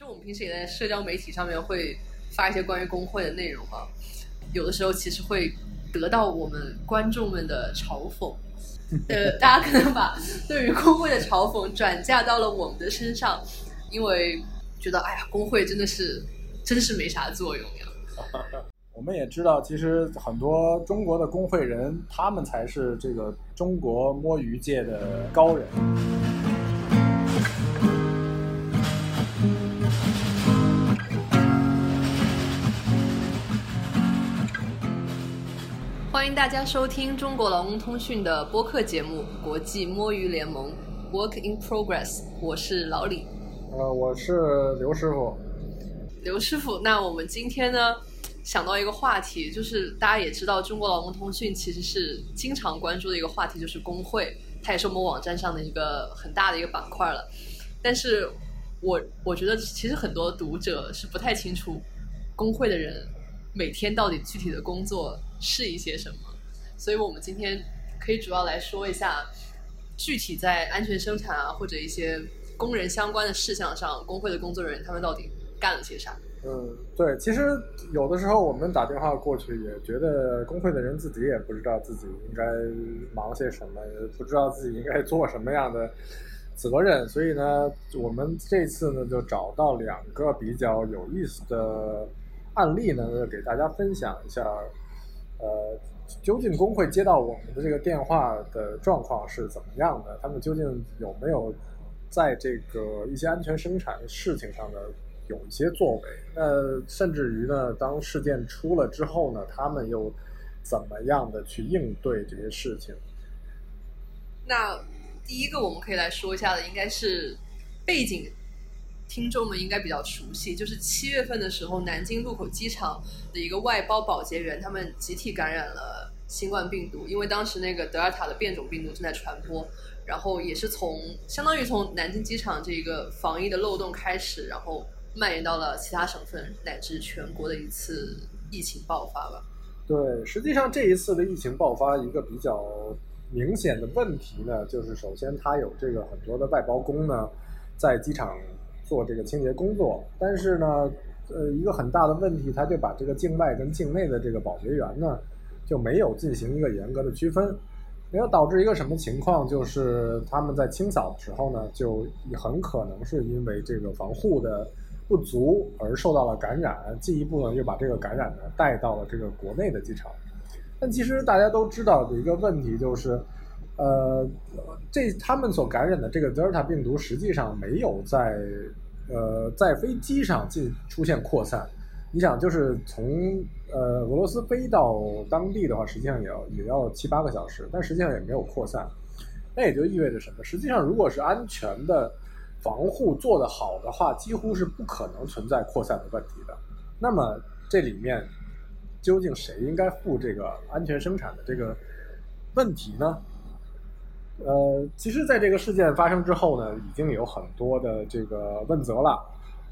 就我们平时也在社交媒体上面会发一些关于工会的内容嘛，有的时候其实会得到我们观众们的嘲讽，呃，大家可能把对于工会的嘲讽转嫁到了我们的身上，因为觉得哎呀，工会真的是真是没啥作用呀。我们也知道，其实很多中国的工会人，他们才是这个中国摸鱼界的高人。迎大家收听中国劳工通讯的播客节目《国际摸鱼联盟》（Work in Progress）。我是老李，呃，我是刘师傅。刘师傅，那我们今天呢，想到一个话题，就是大家也知道，中国劳工通讯其实是经常关注的一个话题，就是工会，它也是我们网站上的一个很大的一个板块了。但是我我觉得，其实很多读者是不太清楚工会的人每天到底具体的工作是一些什么，所以我们今天可以主要来说一下，具体在安全生产啊或者一些工人相关的事项上，工会的工作人员他们到底干了些啥。嗯，对，其实有的时候我们打电话过去，也觉得工会的人自己也不知道自己应该忙些什么，也不知道自己应该做什么样的责任，所以呢，我们这次呢就找到两个比较有意思的案例呢，给大家分享一下。呃，究竟工会接到我们的这个电话的状况是怎么样的？他们究竟有没有在这个一些安全生产的事情上呢有一些作为？那甚至于呢，当事件出了之后呢，他们又怎么样的去应对这些事情？那第一个我们可以来说一下的，应该是背景，听众们应该比较熟悉，就是七月份的时候，南京禄口机场的一个外包保洁员，他们集体感染了新冠病毒，因为当时那个德尔塔的变种病毒正在传播，然后也是从相当于从南京机场这个防疫的漏洞开始，然后蔓延到了其他省份乃至全国的一次疫情爆发吧。对，实际上这一次的疫情爆发，一个比较明显的问题呢，就是首先它有这个很多的外包工呢，在机场做这个清洁工作，但是呢，呃，一个很大的问题，他就把这个境外跟境内的这个保洁员呢，就没有进行一个严格的区分，然后导致一个什么情况，就是他们在清扫的时候呢，就很可能是因为这个防护的不足而受到了感染，进一步呢又把这个感染呢带到了这个国内的机场。但其实大家都知道的一个问题就是，呃，这他们所感染的这个德尔塔病毒实际上没有在呃在飞机上进出现扩散。你想，就是从呃俄罗斯飞到当地的话，实际上也要也要七八个小时，但实际上也没有扩散。那也就意味着什么？实际上，如果是安全的防护做得好的话，几乎是不可能存在扩散的问题的。那么这里面究竟谁应该负这个安全生产的这个问题呢？呃，其实，在这个事件发生之后呢，已经有很多的这个问责了，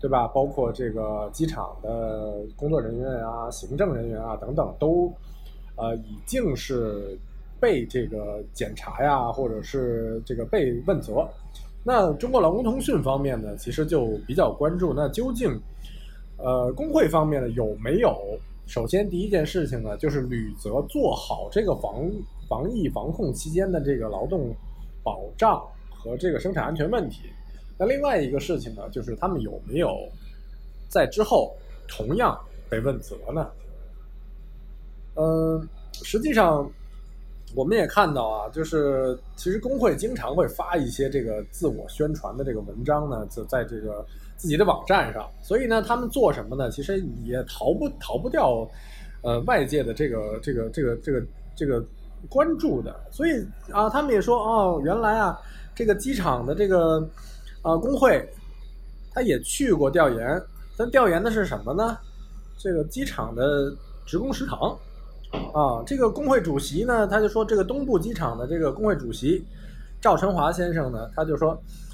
对吧？包括这个机场的工作人员啊、行政人员啊等等，都呃已经是被这个检查呀，或者是这个被问责。那中国劳工通讯方面呢，其实就比较关注，那究竟呃工会方面呢有没有？首先第一件事情呢，就是履责做好这个防防疫防控期间的这个劳动保障和这个生产安全问题。那另外一个事情呢，就是他们有没有在之后同样被问责呢？嗯，实际上我们也看到啊，就是其实工会经常会发一些这个自我宣传的这个文章呢，就在这个自己的网站上。所以呢，他们做什么呢？其实也逃不逃不掉呃外界的这个这个这个这个这个关注的。所以啊，他们也说哦，原来啊，这个机场的这个啊工会，他也去过调研，但调研的是什么呢？这个机场的职工食堂。啊，这个工会主席呢，他就说，这个东部机场的这个工会主席赵成华先生呢，他就说，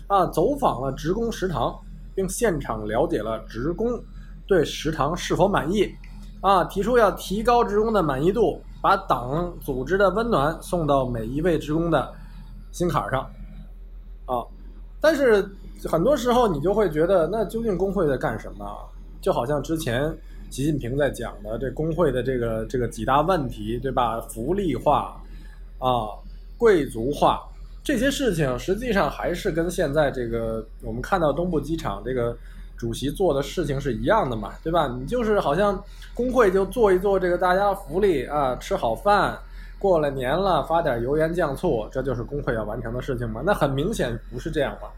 啊，走访了职工食堂，并现场了解了职工对食堂是否满意，啊，提出要提高职工的满意度，把党组织的温暖送到每一位职工的心坎上，啊，但是很多时候你就会觉得，那究竟工会在干什么？就好像之前习近平在讲的这工会的这个这个几大问题，对吧？福利化啊，贵族化这些事情，实际上还是跟现在这个我们看到东部机场这个主席做的事情是一样的嘛，对吧？你就是好像工会就做一做这个大家福利啊，吃好饭。过了年了，发点油盐酱醋，这就是工会要完成的事情嘛？那很明显不是这样嘛，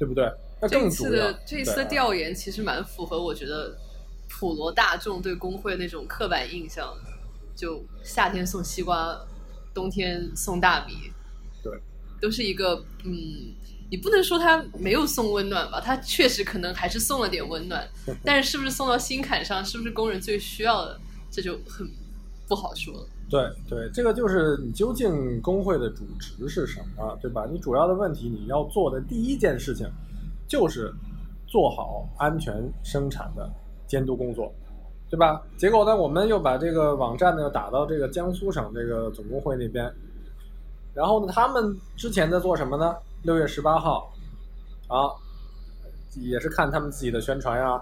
对不对？那更主要。这次的这次的调研其实蛮符合我觉得普罗大众对工会那种刻板印象，就夏天送西瓜，冬天送大米，对，都是一个嗯，你不能说他没有送温暖吧？他确实可能还是送了点温暖，但是是不是送到心坎上，是不是工人最需要的，这就很不好说了。对对，这个就是你究竟工会的主职是什么，对吧？你主要的问题，你要做的第一件事情，就是做好安全生产的监督工作，对吧？结果呢，我们又把这个网站呢打到这个江苏省这个总工会那边，然后呢，他们之前在做什么呢？六月十八号，啊，也是看他们自己的宣传呀。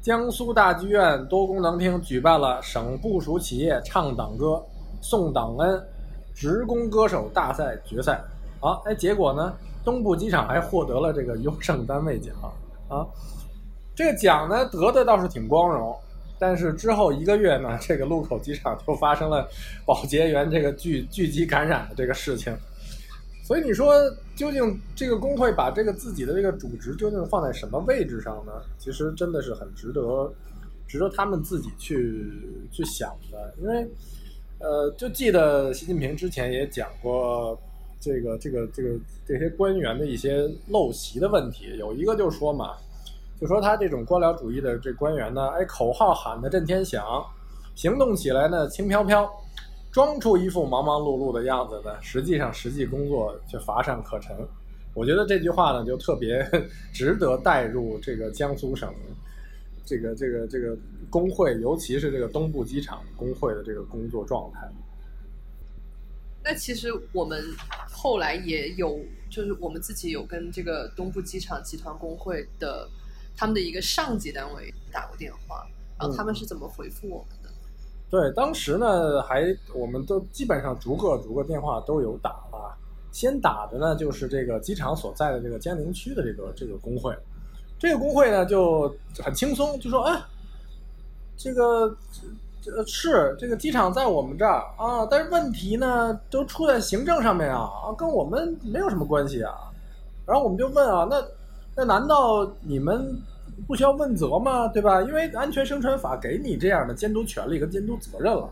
江苏大剧院多功能厅举办了省部属企业唱党歌。送党恩，职工歌手大赛决赛，啊，哎，结果呢，东部机场还获得了这个优胜单位奖，啊，这个奖呢得的倒是挺光荣，但是之后一个月呢，这个禄口机场就发生了保洁员这个聚聚集感染的这个事情，所以你说究竟这个工会把这个自己的这个主职究竟放在什么位置上呢？其实真的是很值得，值得他们自己去去想的，因为。呃，就记得习近平之前也讲过，这个这个这个这些官员的一些陋习的问题。有一个就说嘛，就说他这种官僚主义的这官员呢，哎，口号喊得震天响，行动起来呢轻飘飘，装出一副忙忙碌碌的样子呢，实际上实际工作却乏善可陈。我觉得这句话呢，就特别 值得带入这个江苏省。这个这个这个工会，尤其是这个东部机场工会的这个工作状态。那其实我们后来也有，就是我们自己有跟这个东部机场集团工会的他们的一个上级单位打过电话，然后他们是怎么回复我们的？对，当时呢，还我们都基本上逐个逐个电话都有打了，先打的呢就是这个机场所在的这个江宁区的这个这个工会。这个工会呢就很轻松，就说：“哎，这个这是这个机场在我们这儿啊，但是问题呢都出在行政上面啊，啊，跟我们没有什么关系啊。”然后我们就问啊，那那难道你们不需要问责吗？对吧？因为安全生产法给你这样的监督权利和监督责任了，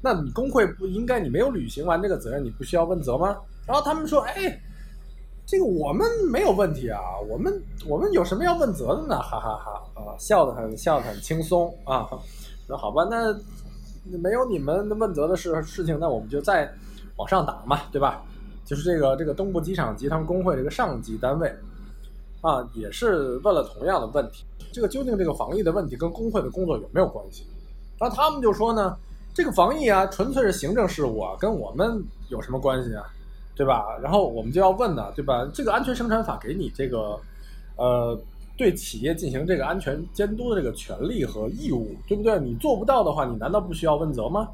那你工会不应该你没有履行完这个责任，你不需要问责吗？然后他们说：“哎。”这个我们没有问题啊，我们我们有什么要问责的呢？哈哈哈啊，笑得很笑得很轻松啊。那好吧，那没有你们问责的事事情，那我们就再往上打嘛，对吧？就是这个这个东部机场集团工会这个上级单位啊，也是问了同样的问题。这个究竟这个防疫的问题跟工会的工作有没有关系？那他们就说呢，这个防疫啊，纯粹是行政事务啊，跟我们有什么关系啊？对吧？然后我们就要问呢，对吧？这个安全生产法给你这个，呃，对企业进行这个安全监督的这个权利和义务，对不对？你做不到的话，你难道不需要问责吗？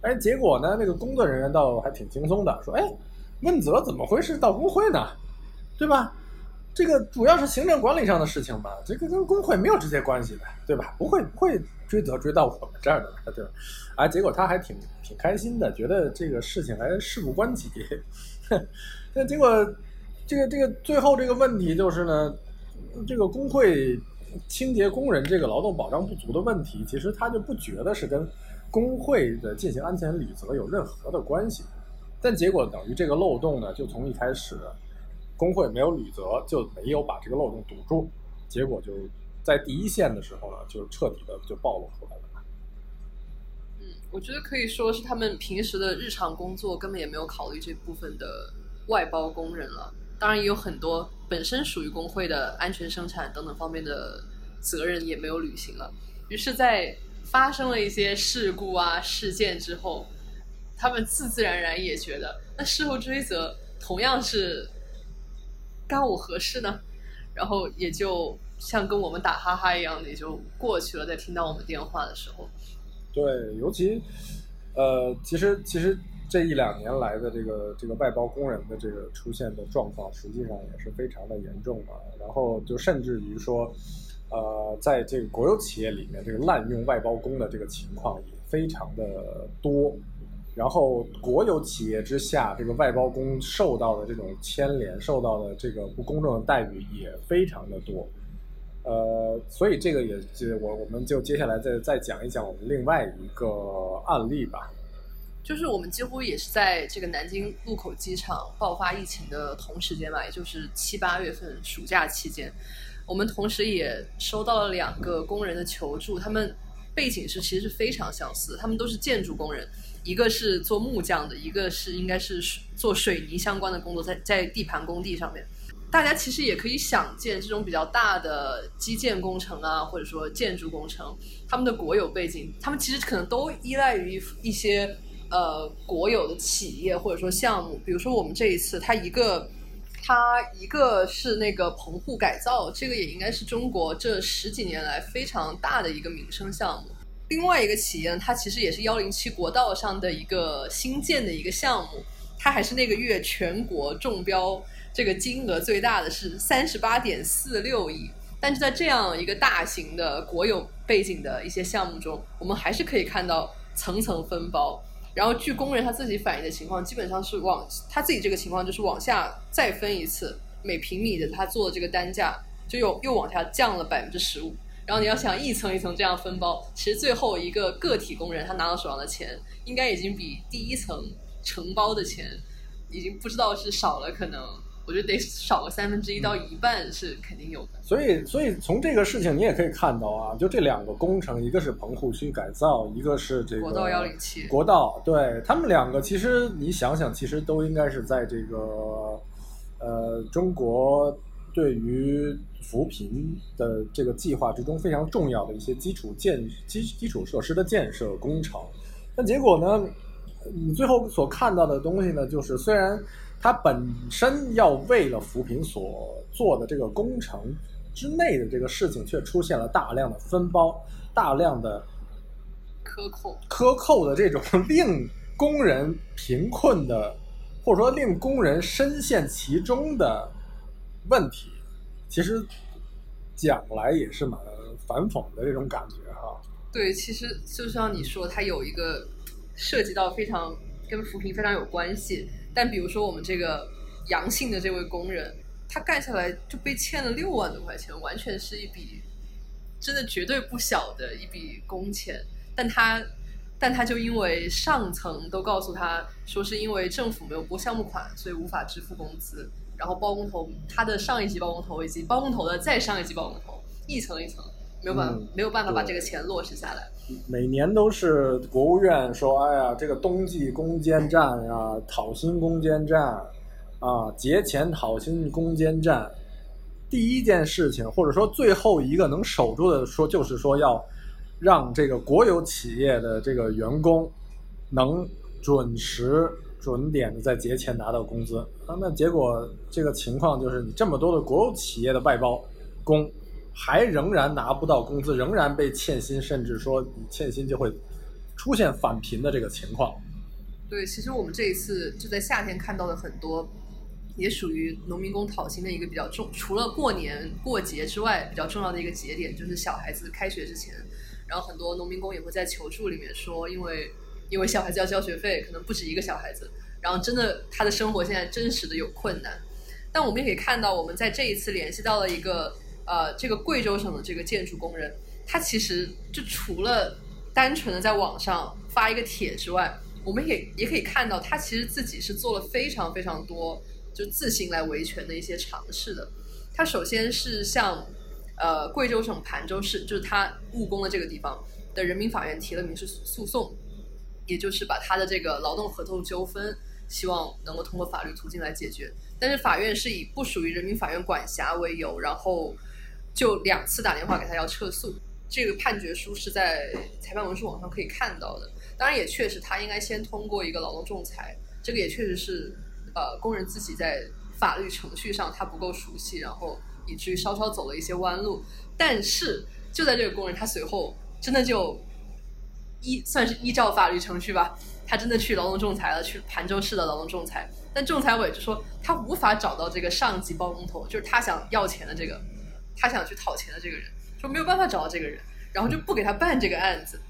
哎，结果呢，那个工作人员倒还挺轻松的，说，哎，问责怎么会是到工会呢？对吧？这个主要是行政管理上的事情吧，这个跟工会没有直接关系的，对吧？不会不会追责追到我们这儿的，对吧？哎，结果他还挺挺开心的，觉得这个事情还事不关己。但结果，这个这个最后这个问题就是呢，这个工会清洁工人这个劳动保障不足的问题，其实他就不觉得是跟工会的进行安全履责有任何的关系，但结果等于这个漏洞呢，就从一开始。工会没有履责，就没有把这个漏洞堵住，结果就在第一线的时候呢，就彻底的就暴露出来了。嗯，我觉得可以说是他们平时的日常工作根本也没有考虑这部分的外包工人了。当然，也有很多本身属于工会的安全生产等等方面的责任也没有履行了。于是，在发生了一些事故啊事件之后，他们自自然然也觉得，那事后追责同样是。干我何事呢？然后也就像跟我们打哈哈一样，也就过去了。在听到我们电话的时候，对，尤其呃，其实其实这一两年来的这个这个外包工人的这个出现的状况，实际上也是非常的严重的。然后就甚至于说，呃，在这个国有企业里面，这个滥用外包工的这个情况也非常的多。然后国有企业之下，这个外包工受到的这种牵连，受到的这个不公正的待遇也非常的多。呃，所以这个也就我我们就接下来再再讲一讲我们另外一个案例吧。就是我们几乎也是在这个南京禄口机场爆发疫情的同时间吧，也就是七八月份暑假期间，我们同时也收到了两个工人的求助，他们背景是其实是非常相似，他们都是建筑工人。一个是做木匠的，一个是应该是做水泥相关的工作，在在地盘工地上面。大家其实也可以想见，这种比较大的基建工程啊，或者说建筑工程，他们的国有背景，他们其实可能都依赖于一些呃国有的企业或者说项目。比如说我们这一次，它一个它一个是那个棚户改造，这个也应该是中国这十几年来非常大的一个民生项目。另外一个企业呢，它其实也是幺零七国道上的一个新建的一个项目，它还是那个月全国中标这个金额最大的是三十八点四六亿。但是在这样一个大型的国有背景的一些项目中，我们还是可以看到层层分包。然后据工人他自己反映的情况，基本上是往他自己这个情况就是往下再分一次，每平米的他做的这个单价就又又往下降了百分之十五。然后你要想一层一层这样分包，其实最后一个个体工人他拿到手上的钱，应该已经比第一层承包的钱，已经不知道是少了，可能我觉得得少个三分之一到一半是肯定有的。所以，所以从这个事情你也可以看到啊，就这两个工程，一个是棚户区改造，一个是这个国道幺零七。国道，对他们两个其实你想想，其实都应该是在这个呃中国。对于扶贫的这个计划之中非常重要的一些基础建基基础设施的建设工程，但结果呢，你最后所看到的东西呢，就是虽然它本身要为了扶贫所做的这个工程之内的这个事情，却出现了大量的分包、大量的克扣、克扣的这种 令工人贫困的，或者说令工人深陷其中的。问题其实讲来也是蛮反讽的这种感觉哈。对，其实就像你说，它有一个涉及到非常跟扶贫非常有关系。但比如说我们这个阳性的这位工人，他干下来就被欠了六万多块钱，完全是一笔真的绝对不小的一笔工钱。但他但他就因为上层都告诉他说，是因为政府没有拨项目款，所以无法支付工资。然后包工头，他的上一级包工头以及包工头的再上一级包工头，一层一层，没有办法，没有办法把这个钱落实下来。每年都是国务院说：“哎呀，这个冬季攻坚战呀，讨薪攻坚战啊，节前讨薪攻坚战。”第一件事情，或者说最后一个能守住的，说就是说要让这个国有企业的这个员工能准时。准点的在节前拿到工资啊，那结果这个情况就是你这么多的国有企业的外包工，还仍然拿不到工资，仍然被欠薪，甚至说你欠薪就会出现返贫的这个情况。对，其实我们这一次就在夏天看到了很多，也属于农民工讨薪的一个比较重，除了过年过节之外比较重要的一个节点，就是小孩子开学之前，然后很多农民工也会在求助里面说，因为。因为小孩子要交学费，可能不止一个小孩子，然后真的他的生活现在真实的有困难。但我们也可以看到，我们在这一次联系到了一个呃，这个贵州省的这个建筑工人，他其实就除了单纯的在网上发一个帖之外，我们也也可以看到，他其实自己是做了非常非常多就自行来维权的一些尝试的。他首先是向呃贵州省盘州市，就是他务工的这个地方的人民法院提了民事诉讼。也就是把他的这个劳动合同纠纷，希望能够通过法律途径来解决。但是法院是以不属于人民法院管辖为由，然后就两次打电话给他要撤诉。这个判决书是在裁判文书网上可以看到的。当然，也确实他应该先通过一个劳动仲裁，这个也确实是呃工人自己在法律程序上他不够熟悉，然后以至于稍稍走了一些弯路。但是就在这个工人，他随后真的就依算是依照法律程序吧，他真的去劳动仲裁了，去盘州市的劳动仲裁。但仲裁委就说他无法找到这个上级包工头，就是他想要钱的这个，他想去讨钱的这个人，说没有办法找到这个人，然后就不给他办这个案子。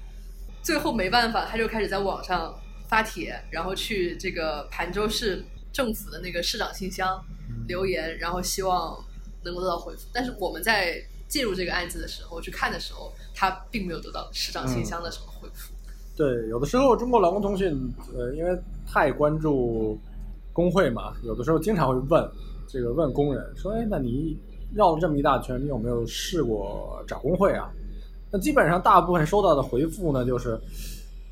最后没办法，他就开始在网上发帖，然后去这个盘州市政府的那个市长信箱留言，然后希望能够得到回复。但是我们在介入这个案子的时候去看的时候，他并没有得到市长信箱的什么回复。对，有的时候中国劳工通讯，呃，因为太关注工会嘛，有的时候经常会问这个问工人说：“哎，那你绕了这么一大圈，你有没有试过找工会啊？”那基本上大部分收到的回复呢，就是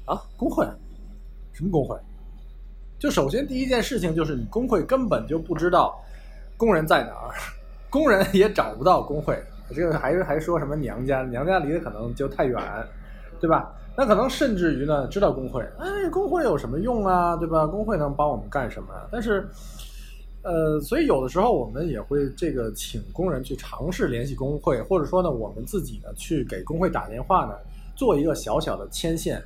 啊，工会，什么工会？就首先第一件事情就是你工会根本就不知道工人在哪儿，工人也找不到工会。这个还是还说什么娘家，娘家离得可能就太远，对吧？那可能甚至于呢，知道工会，哎，工会有什么用啊，对吧？工会能帮我们干什么？但是，呃，所以有的时候我们也会这个请工人去尝试联系工会，或者说呢，我们自己呢去给工会打电话呢，做一个小小的牵线，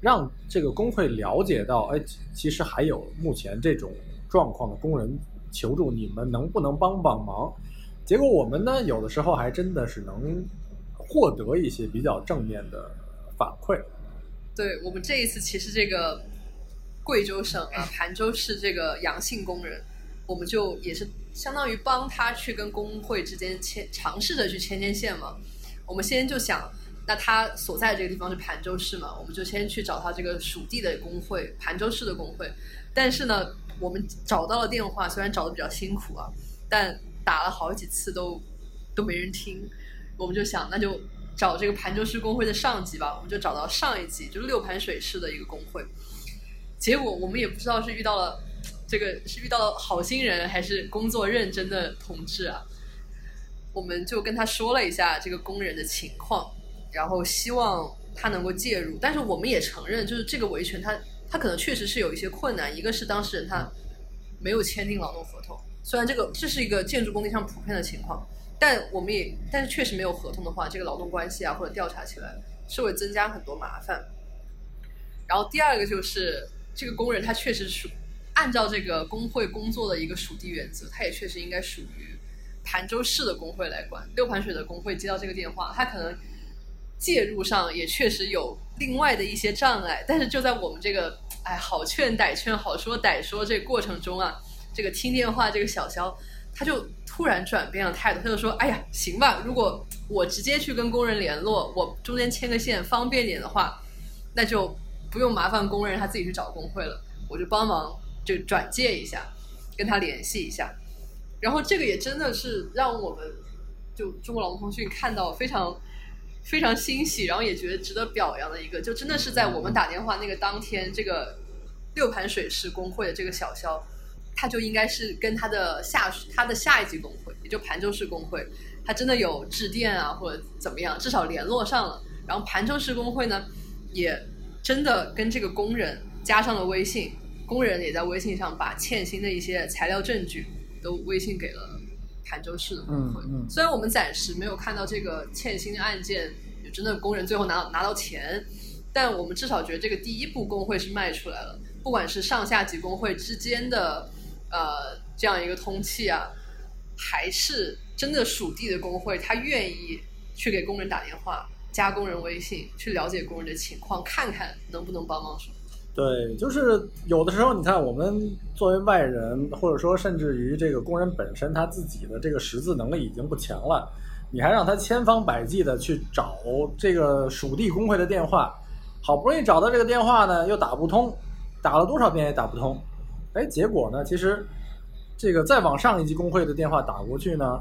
让这个工会了解到，哎，其实还有目前这种状况的工人求助，你们能不能帮帮忙？结果我们呢，有的时候还真的是能获得一些比较正面的反馈。对我们这一次，其实这个贵州省啊盘州市这个阳性工人，我们就也是相当于帮他去跟工会之间牵尝试着去牵牵线嘛。我们先就想，那他所在这个地方是盘州市嘛，我们就先去找他这个属地的工会，盘州市的工会。但是呢，我们找到了电话，虽然找的比较辛苦啊，但打了好几次都都没人听，我们就想那就找这个盘州市工会的上级吧，我们就找到上一级，就是六盘水市的一个工会。结果我们也不知道是遇到了这个是遇到了好心人还是工作认真的同志啊，我们就跟他说了一下这个工人的情况，然后希望他能够介入，但是我们也承认，就是这个维权他他可能确实是有一些困难，一个是当事人他没有签订劳动合同。虽然这个这是一个建筑工地上普遍的情况，但我们也但是确实没有合同的话，这个劳动关系啊或者调查起来是会增加很多麻烦。然后第二个就是这个工人他确实属按照这个工会工作的一个属地原则，他也确实应该属于盘州市的工会来管。六盘水的工会接到这个电话，他可能介入上也确实有另外的一些障碍，但是就在我们这个哎好劝歹劝好说歹说这过程中啊。这个听电话这个小肖，他就突然转变了态度，他就说：“哎呀，行吧，如果我直接去跟工人联络，我中间牵个线方便点的话，那就不用麻烦工人他自己去找工会了，我就帮忙就转介一下，跟他联系一下。然后这个也真的是让我们就中国劳动通讯看到非常非常欣喜，然后也觉得值得表扬的一个，就真的是在我们打电话那个当天，这个六盘水市工会的这个小肖。”他就应该是跟他的下他的下一级工会，也就盘州市工会，他真的有致电啊，或者怎么样，至少联络上了。然后盘州市工会呢，也真的跟这个工人加上了微信，工人也在微信上把欠薪的一些材料证据都微信给了盘州市的工会。虽然我们暂时没有看到这个欠薪的案件，有真的工人最后拿拿到钱，但我们至少觉得这个第一步工会是迈出来了，不管是上下级工会之间的。呃，这样一个通气啊，还是真的属地的工会，他愿意去给工人打电话，加工人微信，去了解工人的情况，看看能不能帮帮手。对，就是有的时候，你看我们作为外人，或者说甚至于这个工人本身他自己的这个识字能力已经不强了，你还让他千方百计的去找这个属地工会的电话，好不容易找到这个电话呢，又打不通，打了多少遍也打不通。哎，结果呢？其实，这个再往上一级工会的电话打过去呢，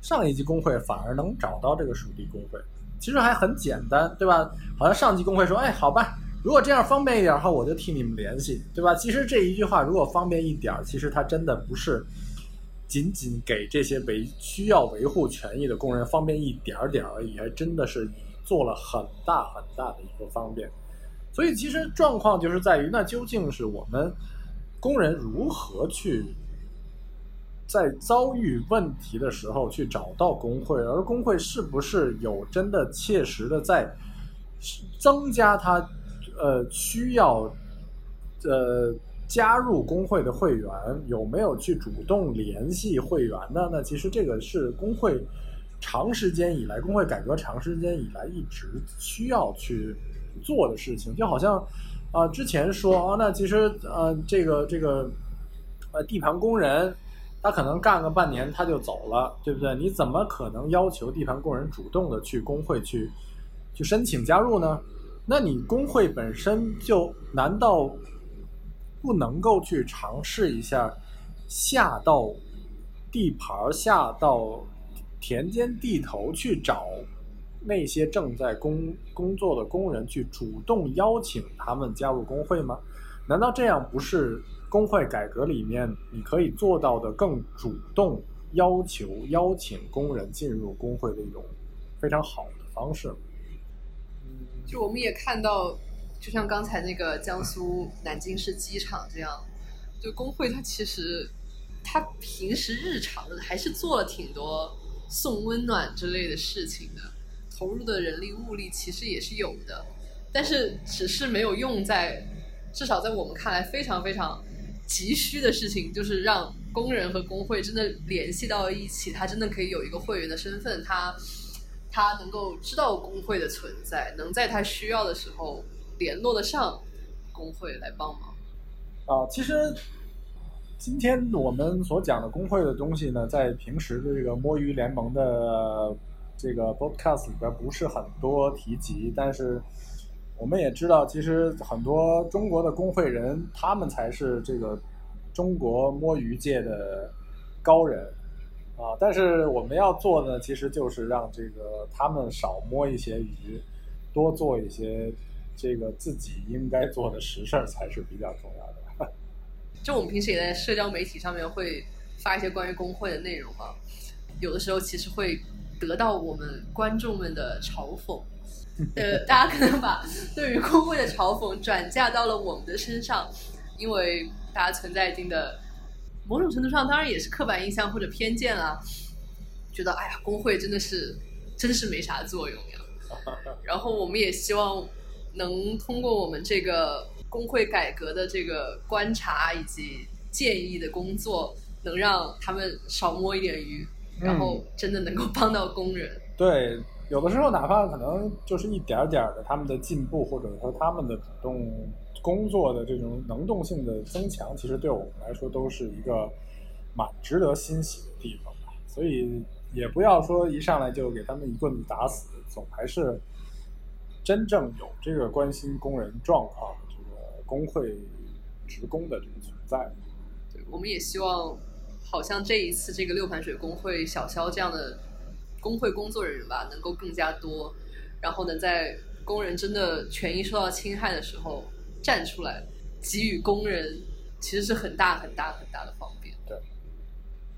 上一级工会反而能找到这个属地工会，其实还很简单，对吧？好像上级工会说：“哎，好吧，如果这样方便一点的话，我就替你们联系，对吧？”其实这一句话如果方便一点，其实它真的不是仅仅给这些维需要维护权益的工人方便一点点而已，还真的是做了很大很大的一个方便。所以，其实状况就是在于，那究竟是我们。工人如何去在遭遇问题的时候去找到工会，而工会是不是有真的切实的在增加他呃需要呃加入工会的会员，有没有去主动联系会员呢？那其实这个是工会长时间以来，工会改革长时间以来一直需要去做的事情，就好像啊、之前说啊，那其实呃这个这个呃地盘工人。他可能干个半年他就走了，对不对？你怎么可能要求地盘工人主动的去工会去去申请加入呢？那你工会本身就难道不能够去尝试一下下到地盘、下到田间地头去找那些正在工工作的工人，去主动邀请他们加入工会吗？难道这样不是工会改革里面你可以做到的更主动要求邀请工人进入工会的一种非常好的方式吗？就我们也看到，就像刚才那个江苏南京市机场这样，就工会它其实它平时日常还是做了挺多送温暖之类的事情的，投入的人力物力其实也是有的，但是只是没有用在，至少在我们看来非常非常急需的事情，就是让工人和工会真的联系到一起，他真的可以有一个会员的身份，他。他能够知道工会的存在，能在他需要的时候联络得上工会来帮忙。啊，其实今天我们所讲的工会的东西呢，在平时的这个摸鱼联盟的这个 podcast 里边不是很多提及，但是我们也知道，其实很多中国的工会人，他们才是这个中国摸鱼界的高人。啊，但是我们要做的呢，其实就是让这个他们少摸一些鱼，多做一些这个自己应该做的实事儿才是比较重要的。就我们平时也在社交媒体上面会发一些关于工会的内容哈，有的时候其实会得到我们观众们的嘲讽，呃，大家可能把对于工会的嘲讽转嫁到了我们的身上，因为大家存在一定的。某种程度上，当然也是刻板印象或者偏见啊，觉得哎呀，工会真的是 真是没啥作用呀。然后我们也希望能通过我们这个工会改革的这个观察以及建议的工作，能让他们少摸一点鱼，然后真的能够帮到工人。对，有的时候哪怕可能就是一点点的他们的进步，或者说他们的主动。工作的这种能动性的增强，其实对我们来说都是一个蛮值得欣喜的地方吧。所以也不要说一上来就给他们一棍子打死，总还是真正有这个关心工人状况的这个工会职工的这个存在。对，我们也希望，好像这一次这个六盘水工会小肖这样的工会工作人员吧，能够更加多，然后能，在工人真的权益受到侵害的时候。站出来，给予工人其实是很大很大很大的方便。对，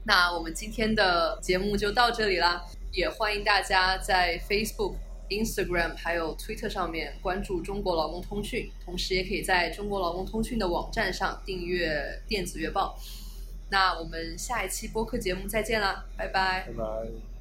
那我们今天的节目就到这里啦，也欢迎大家在 Facebook、Instagram 还有 Twitter 上面关注中国劳工通讯，同时也可以在中国劳工通讯的网站上订阅电子月报。那我们下一期播客节目再见了，拜拜。拜拜。